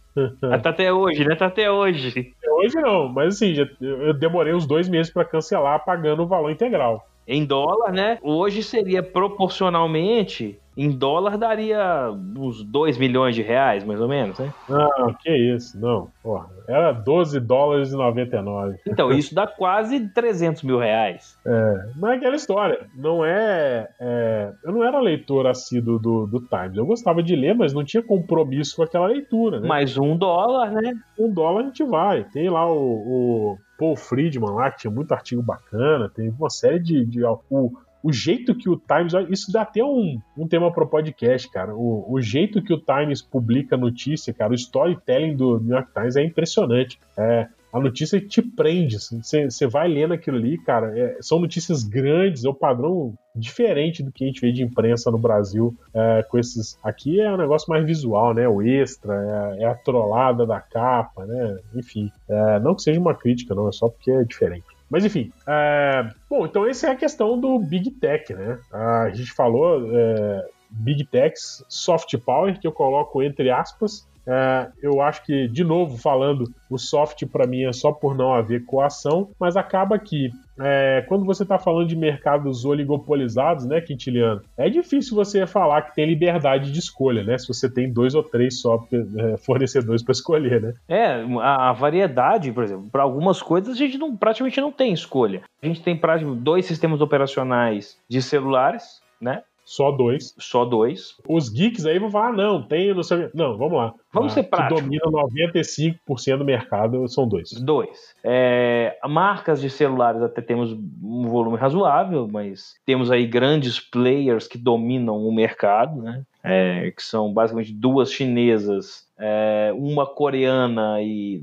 tá até hoje, né? Tá até hoje. Hoje não, mas assim, já, eu demorei uns dois meses para cancelar pagando o valor integral. Em dólar, né? Hoje seria proporcionalmente em dólar daria uns 2 milhões de reais, mais ou menos, né? Não, que isso, não. Porra, era 12 dólares e 99. Então, isso dá quase 300 mil reais. É, mas é aquela história. Não é, é, Eu não era leitor assíduo do, do Times. Eu gostava de ler, mas não tinha compromisso com aquela leitura, né? Mas um dólar, né? Um dólar a gente vai. Tem lá o, o Paul Friedman lá, que tinha muito artigo bacana, tem uma série de. de o, o jeito que o Times. Isso dá até um, um tema para o podcast, cara. O, o jeito que o Times publica notícia, cara, o storytelling do New York Times é impressionante. É, a notícia te prende. Você assim, vai lendo aquilo ali, cara. É, são notícias grandes, é o um padrão diferente do que a gente vê de imprensa no Brasil é, com esses. Aqui é um negócio mais visual, né? O extra, é, é a trollada da capa, né? Enfim, é, não que seja uma crítica, não, é só porque é diferente. Mas enfim, é... bom, então essa é a questão do Big Tech, né? A gente falou é... Big Techs, Soft Power, que eu coloco entre aspas, é, eu acho que, de novo, falando, o soft para mim é só por não haver coação, mas acaba que é, quando você está falando de mercados oligopolizados, né, Quintiliano, é difícil você falar que tem liberdade de escolha, né? Se você tem dois ou três só é, fornecedores para escolher, né? É, a variedade, por exemplo, para algumas coisas a gente não, praticamente não tem escolha. A gente tem praticamente dois sistemas operacionais de celulares, né? Só dois. Só dois. Os geeks aí vão falar, ah, não, tem, não sei. Não, vamos lá. Vamos ah, ser práticos. Que domina 95% do mercado são dois. Dois. É, marcas de celulares até temos um volume razoável, mas temos aí grandes players que dominam o mercado, né? É, que são basicamente duas chinesas, é, uma coreana e,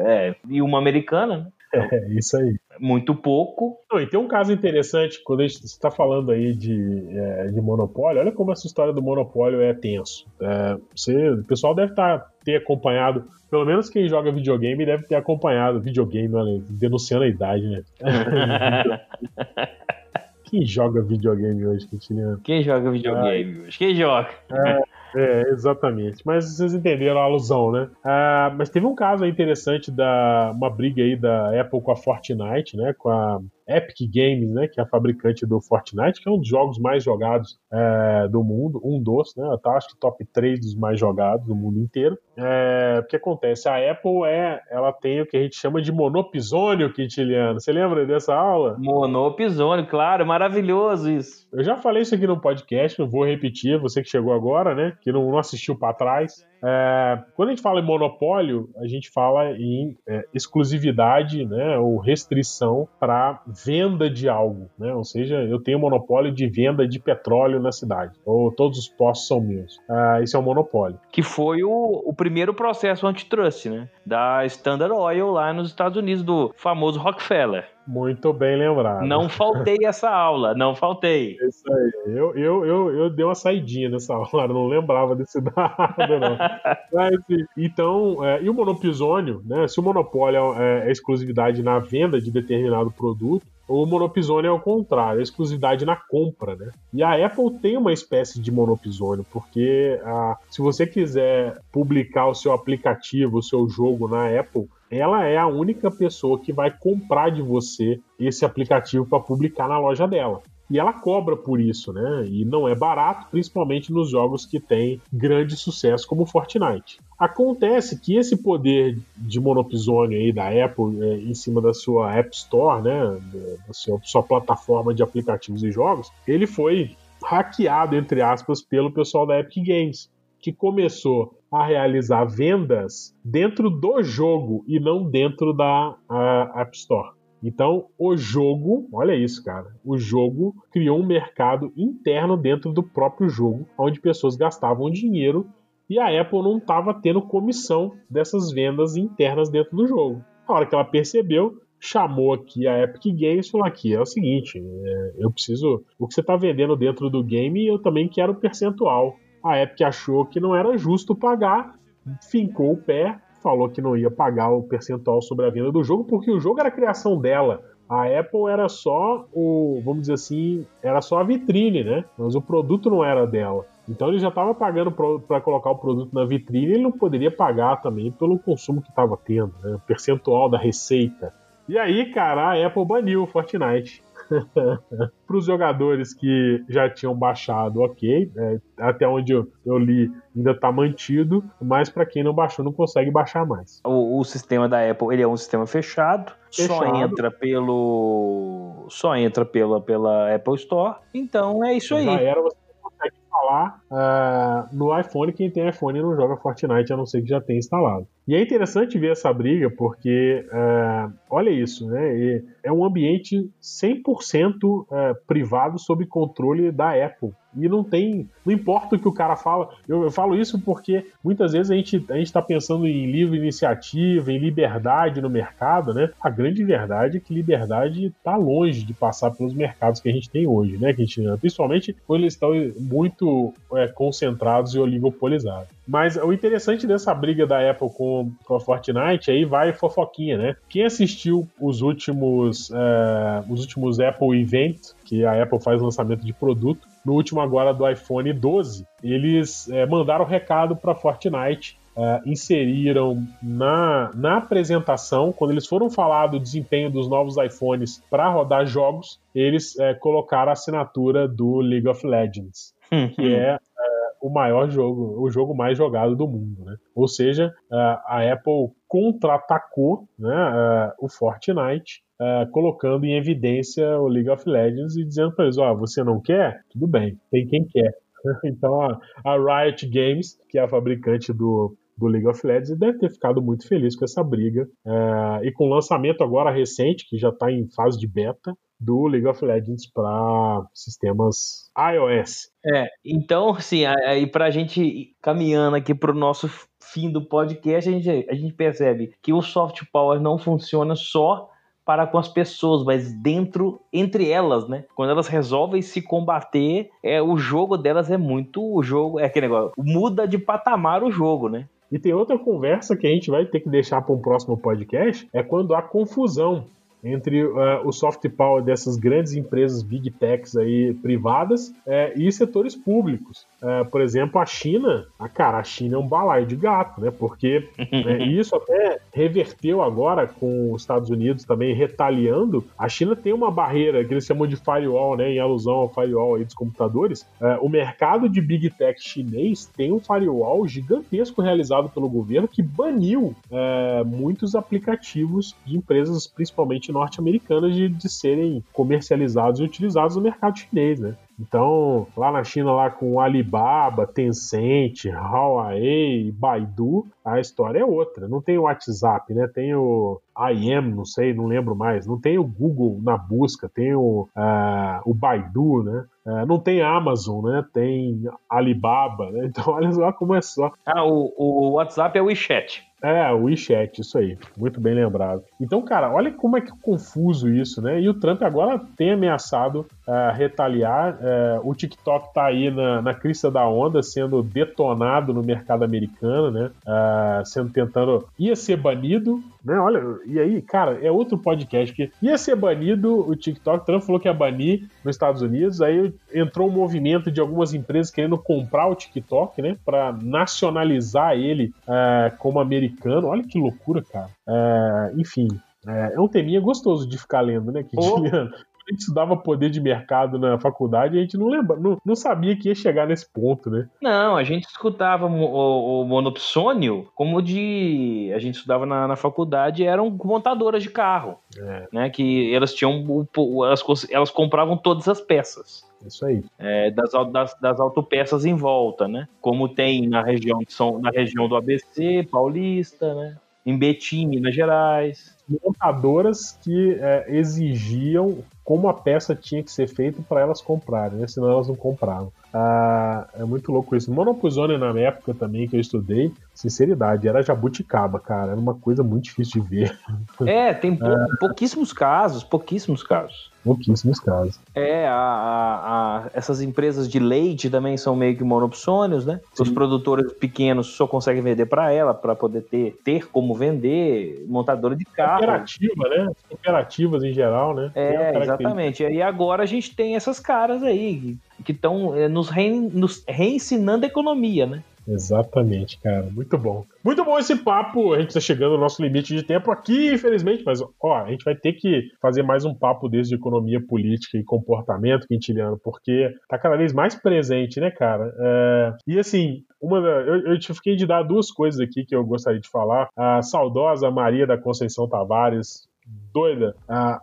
é, e uma americana, né? É, isso aí. Muito pouco. Não, e tem um caso interessante, quando a gente está falando aí de, é, de monopólio, olha como essa história do monopólio é tenso. É, você, o pessoal deve tá, ter acompanhado, pelo menos quem joga videogame deve ter acompanhado videogame, olha, denunciando a idade, né? Quem joga videogame hoje, Quintiliano? Quem joga videogame hoje? Quem joga? É, é, exatamente. Mas vocês entenderam a alusão, né? Ah, mas teve um caso interessante da uma briga aí da Apple com a Fortnite, né? Com a Epic Games, né, que é a fabricante do Fortnite, que é um dos jogos mais jogados é, do mundo, um dos, né, tá, acho que top 3 dos mais jogados do mundo inteiro. É, o que acontece? A Apple é, ela tem o que a gente chama de monopizônio quintiliano. Você lembra dessa aula? Monopizônio, claro, maravilhoso isso. Eu já falei isso aqui no podcast, não vou repetir, você que chegou agora, né, que não, não assistiu para trás. É, quando a gente fala em monopólio, a gente fala em é, exclusividade né, ou restrição para venda de algo. Né? Ou seja, eu tenho monopólio de venda de petróleo na cidade, ou todos os postos são meus. É, é um monopólio. Que foi o, o primeiro processo antitrust né? da Standard Oil lá nos Estados Unidos, do famoso Rockefeller. Muito bem lembrado. Não faltei essa aula, não faltei. Isso aí. Eu, eu, eu, eu dei uma saidinha nessa aula, não lembrava desse dado, não. Mas, então, é, e o monopizônio, né? Se o monopólio é, é exclusividade na venda de determinado produto, o monopizônio é o contrário, é exclusividade na compra, né? E a Apple tem uma espécie de monopizônio, porque ah, se você quiser publicar o seu aplicativo, o seu jogo na Apple, ela é a única pessoa que vai comprar de você esse aplicativo para publicar na loja dela. E ela cobra por isso, né? E não é barato, principalmente nos jogos que têm grande sucesso como Fortnite. Acontece que esse poder de monopizônio aí da Apple é, em cima da sua App Store, né, da sua, sua plataforma de aplicativos e jogos, ele foi hackeado, entre aspas, pelo pessoal da Epic Games, que começou a realizar vendas dentro do jogo e não dentro da App Store. Então, o jogo, olha isso, cara. O jogo criou um mercado interno dentro do próprio jogo, onde pessoas gastavam dinheiro e a Apple não estava tendo comissão dessas vendas internas dentro do jogo. A hora que ela percebeu, chamou aqui a Epic Games e falou aqui, é o seguinte, é, eu preciso, o que você está vendendo dentro do game, eu também quero percentual. A Epic achou que não era justo pagar, fincou o pé, falou que não ia pagar o percentual sobre a venda do jogo, porque o jogo era a criação dela. A Apple era só o, vamos dizer assim, era só a vitrine, né? Mas o produto não era dela. Então ele já estava pagando para colocar o produto na vitrine, ele não poderia pagar também pelo consumo que estava tendo, né? O percentual da receita. E aí, cara, a Apple baniu o Fortnite. Para os jogadores que já tinham baixado, ok. É, até onde eu, eu, li, ainda está mantido. Mas para quem não baixou, não consegue baixar mais. O, o, sistema da Apple ele é um sistema fechado, fechado. Só entra pelo. Só entra pela, pela Apple Store. Então é isso aí. Já era, você falar uh, no iPhone. Quem tem iPhone não joga Fortnite, a não ser que já tenha instalado. E é interessante ver essa briga porque, uh, olha isso, né? É um ambiente 100% uh, privado sob controle da Apple. E não tem. Não importa o que o cara fala. Eu, eu falo isso porque muitas vezes a gente a está pensando em livre iniciativa, em liberdade no mercado, né? A grande verdade é que liberdade está longe de passar pelos mercados que a gente tem hoje, né? Que a gente, principalmente quando eles estão muito é, concentrados e oligopolizados. Mas o interessante dessa briga da Apple com, com a Fortnite, aí vai fofoquinha, né? Quem assistiu os últimos, é, os últimos Apple Events, que a Apple faz lançamento de produto, no último agora do iPhone 12, eles é, mandaram recado para Fortnite Uh, inseriram na, na apresentação, quando eles foram falar do desempenho dos novos iPhones para rodar jogos, eles uh, colocaram a assinatura do League of Legends, que é o maior jogo, o jogo mais jogado do mundo, né? Ou seja, a Apple contra-atacou né, o Fortnite, colocando em evidência o League of Legends e dizendo para eles, ó, oh, você não quer? Tudo bem, tem quem quer. Então a, Riot Games, que é a fabricante do, do League of Legends, deve ter ficado muito feliz com essa briga. É, e com o lançamento agora recente, que já está em fase de beta, do League of Legends para sistemas iOS. É, então, assim, aí para a gente caminhando aqui para o nosso fim do podcast, a gente, a gente percebe que o soft power não funciona só para com as pessoas, mas dentro, entre elas, né? Quando elas resolvem se combater, é o jogo delas é muito o jogo, é aquele negócio, muda de patamar o jogo, né? E tem outra conversa que a gente vai ter que deixar para um próximo podcast, é quando há confusão entre uh, o soft power dessas grandes empresas big techs aí privadas é, e setores públicos. Uh, por exemplo, a China, a cara, a China é um balaio de gato, né? Porque é, isso até reverteu agora com os Estados Unidos também retaliando. A China tem uma barreira que eles chamam de firewall, né? Em alusão ao firewall aí dos computadores. O mercado de big tech chinês tem um firewall gigantesco realizado pelo governo que baniu muitos aplicativos de empresas, principalmente norte-americanas, de, de serem comercializados e utilizados no mercado chinês, né? Então, lá na China, lá com Alibaba, Tencent, Huawei, Baidu, a história é outra. Não tem o WhatsApp, né? Tem o IM, não sei, não lembro mais. Não tem o Google na busca, tem o, uh, o Baidu, né? Uh, não tem Amazon, né? Tem Alibaba, né? Então, olha só como é só. Ah, o, o WhatsApp é o WeChat. É, o WeChat, isso aí. Muito bem lembrado. Então, cara, olha como é que confuso isso, né? E o Trump agora tem ameaçado uh, retaliar. Uh, o TikTok tá aí na, na crista da onda, sendo detonado no mercado americano, né? Uh, sendo tentando. ia ser banido, né? Olha, e aí, cara, é outro podcast que ia ser banido o TikTok. Trump falou que ia banir nos Estados Unidos. Aí entrou um movimento de algumas empresas querendo comprar o TikTok, né? Para nacionalizar ele como americano. Olha que loucura, cara. É, enfim, é, é, um teminha gostoso de ficar lendo, né? Que oh. tinha, gente estudava poder de mercado na faculdade a gente não lembra, não, não, sabia que ia chegar nesse ponto, né? Não, a gente escutava o, o monopsônio como de. A gente estudava na, na faculdade, eram montadoras de carro. É. Né, que elas tinham. Elas, elas compravam todas as peças. Isso aí. É, das, das, das autopeças em volta, né? Como tem na região, São, na região do ABC, Paulista, né? Em Betim, Minas Gerais. Montadoras que é, exigiam como a peça tinha que ser feita para elas comprarem, né? senão elas não compravam. Ah, é muito louco isso. Monopuzone na época também que eu estudei, sinceridade, era jabuticaba, cara. Era uma coisa muito difícil de ver. É, tem pou, pouquíssimos casos, pouquíssimos casos. Pouquíssimos casos. É, a, a, a, essas empresas de leite também são meio que monopsônios, né? Sim. Os produtores pequenos só conseguem vender para ela, para poder ter, ter como vender, montadora de carro. Cooperativa, né? Cooperativas em geral, né? É, exatamente. E agora a gente tem essas caras aí que estão é, nos, rein, nos reensinando a economia, né? Exatamente, cara. Muito bom. Muito bom esse papo. A gente está chegando no nosso limite de tempo aqui, infelizmente, mas ó, a gente vai ter que fazer mais um papo desde economia política e comportamento quintiliano, porque tá cada vez mais presente, né, cara? É... E assim, uma eu, eu fiquei de dar duas coisas aqui que eu gostaria de falar. A saudosa Maria da Conceição Tavares, doida,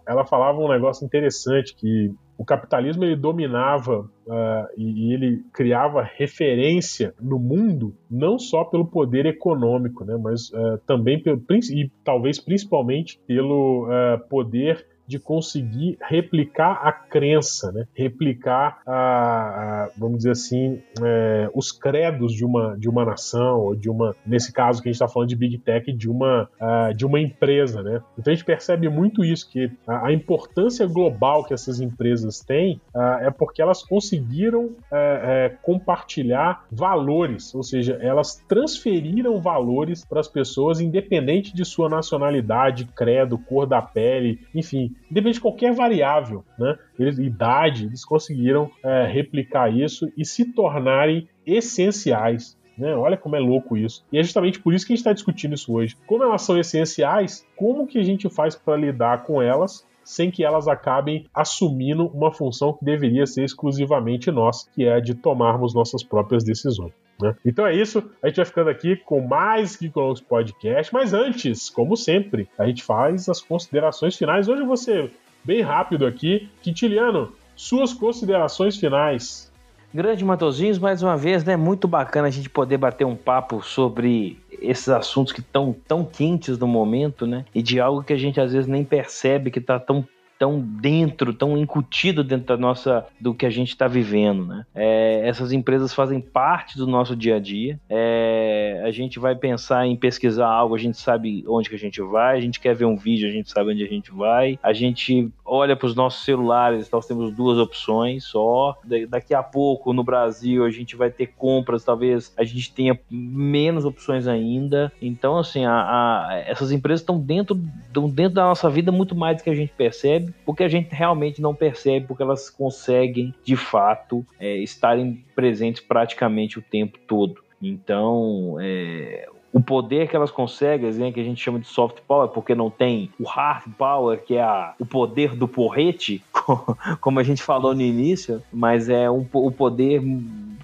ela falava um negócio interessante que o capitalismo ele dominava uh, e, e, ele criava referência no mundo não só pelo poder econômico, né, mas uh, também pelo, e talvez principalmente pelo uh, poder de conseguir replicar a crença, né? replicar, a, a vamos dizer assim, é, os credos de uma, de uma nação, ou de uma, nesse caso que a gente está falando de Big Tech, de uma, de uma empresa. Né? Então a gente percebe muito isso, que a, importância global que essas empresas têm é porque elas conseguiram uh, compartilhar valores, ou seja, elas transferiram valores para as pessoas, independente de sua nacionalidade, credo, cor da pele, enfim, independente de qualquer variável, né? Eles, idade, eles conseguiram é, replicar isso e se tornarem essenciais. Né? Olha como é louco isso. E é justamente por isso que a gente está discutindo isso hoje. Como elas são essenciais, como que a gente faz para lidar com elas sem que elas acabem assumindo uma função que deveria ser exclusivamente nossa, que é a de tomarmos nossas próprias decisões. Né? Então é isso, a gente vai ficando aqui com mais Geekonomics Podcast, mas antes, como sempre, a gente faz as considerações finais. Hoje ser bem rápido aqui. Quintiliano, suas considerações finais. Grande Matosinhos, mais uma vez, né? Muito bacana a gente poder bater um papo sobre esses assuntos que estão tão quentes no momento, né? E de algo que a gente às vezes nem percebe que está tão tão dentro, tão incutido dentro da nossa do que a gente está vivendo, né? É, essas empresas fazem parte do nosso dia a dia. É, a gente vai pensar em pesquisar algo, a gente sabe onde que a gente vai. A gente quer ver um vídeo, a gente sabe onde a gente vai. A gente olha para os nossos celulares, nós temos duas opções só. Daqui a pouco no Brasil a gente vai ter compras, talvez a gente tenha menos opções ainda. Então assim, a, a, essas empresas estão dentro, estão dentro da nossa vida muito mais do que a gente percebe, porque a gente realmente não percebe, porque elas conseguem de fato é, estarem presentes praticamente o tempo todo. Então, é, o poder que elas conseguem, né, que a gente chama de soft power, porque não tem o hard power, que é a, o poder do porrete, como a gente falou no início, mas é um, o poder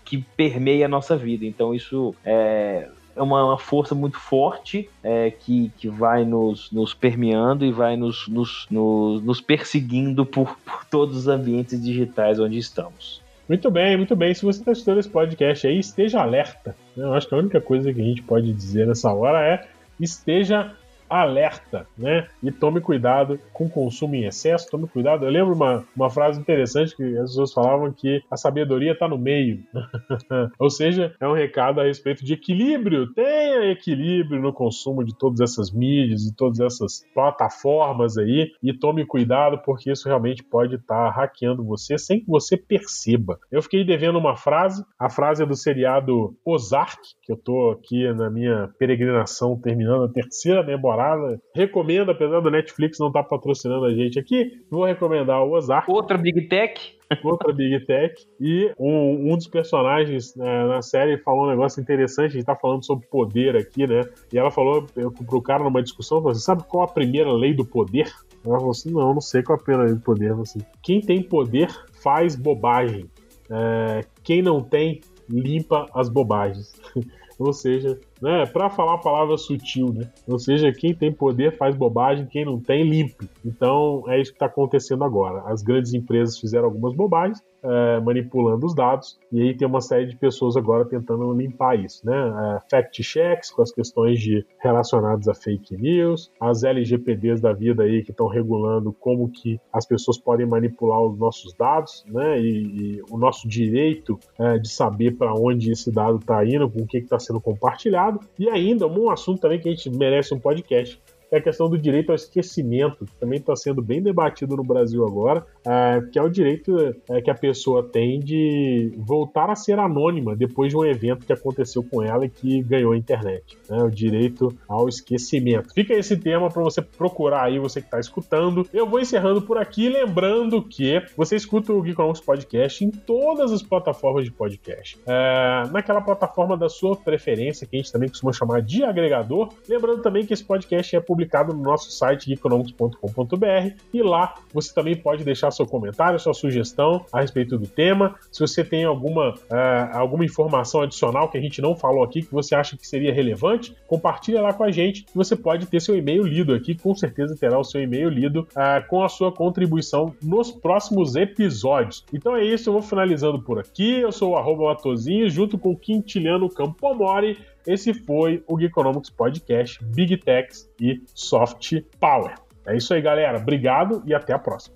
que permeia a nossa vida. Então, isso é é uma, uma força muito forte é, que, que vai nos, nos permeando e vai nos, nos, nos, nos perseguindo por, por todos os ambientes digitais onde estamos. Muito bem, muito bem. Se você está assistindo esse podcast aí, esteja alerta. Eu acho que a única coisa que a gente pode dizer nessa hora é esteja alerta, né? E tome cuidado com o consumo em excesso, tome cuidado. Eu lembro uma, uma frase interessante que as pessoas falavam que a sabedoria está no meio. Ou seja, é um recado a respeito de equilíbrio. Tenha equilíbrio no consumo de todas essas mídias e todas essas plataformas aí e tome cuidado porque isso realmente pode estar tá hackeando você sem que você perceba. Eu fiquei devendo uma frase, a frase é do seriado Ozark, que eu tô aqui na minha peregrinação terminando a terceira temporada temporada. Recomendo, apesar do Netflix não estar tá patrocinando a gente aqui, vou recomendar o Ozark. Outra Big Tech. Outra Big Tech. E um, um dos personagens né, na série falou um negócio interessante. A gente tá falando sobre poder aqui, né? E ela falou pro cara numa discussão: falou assim, sabe qual a primeira lei do poder? Ela falou assim: não, não sei qual a primeira lei do poder. Assim, quem tem poder faz bobagem. É, quem não tem, limpa as bobagens. Ou seja, né, para falar a palavra sutil, né? Ou seja, quem tem poder faz bobagem, quem não tem, limpe. Então é isso que está acontecendo agora. As grandes empresas fizeram algumas bobagens, é, manipulando os dados, e aí tem uma série de pessoas agora tentando limpar isso, né? É, fact checks com as questões de relacionadas a fake news, as LGPDs da vida aí que estão regulando como que as pessoas podem manipular os nossos dados, né? E, e o nosso direito é, de saber para onde esse dado está indo, com o que está sendo compartilhado, e ainda um assunto também que a gente merece um podcast é a questão do direito ao esquecimento, que também está sendo bem debatido no Brasil agora, é, que é o direito é, que a pessoa tem de voltar a ser anônima depois de um evento que aconteceu com ela e que ganhou a internet. Né, o direito ao esquecimento. Fica esse tema para você procurar aí, você que está escutando. Eu vou encerrando por aqui, lembrando que você escuta o Geekonomics Podcast em todas as plataformas de podcast. É, naquela plataforma da sua preferência, que a gente também costuma chamar de agregador. Lembrando também que esse podcast é publicado publicado no nosso site economics.com.br e lá você também pode deixar seu comentário, sua sugestão a respeito do tema. Se você tem alguma, uh, alguma informação adicional que a gente não falou aqui que você acha que seria relevante, compartilha lá com a gente. Você pode ter seu e-mail lido aqui, com certeza terá o seu e-mail lido uh, com a sua contribuição nos próximos episódios. Então é isso, eu vou finalizando por aqui. Eu sou o arroba Latozinho, junto com o Quintiliano Campomori. Esse foi o Geekonomics Podcast, Big Techs e Soft Power. É isso aí, galera. Obrigado e até a próxima.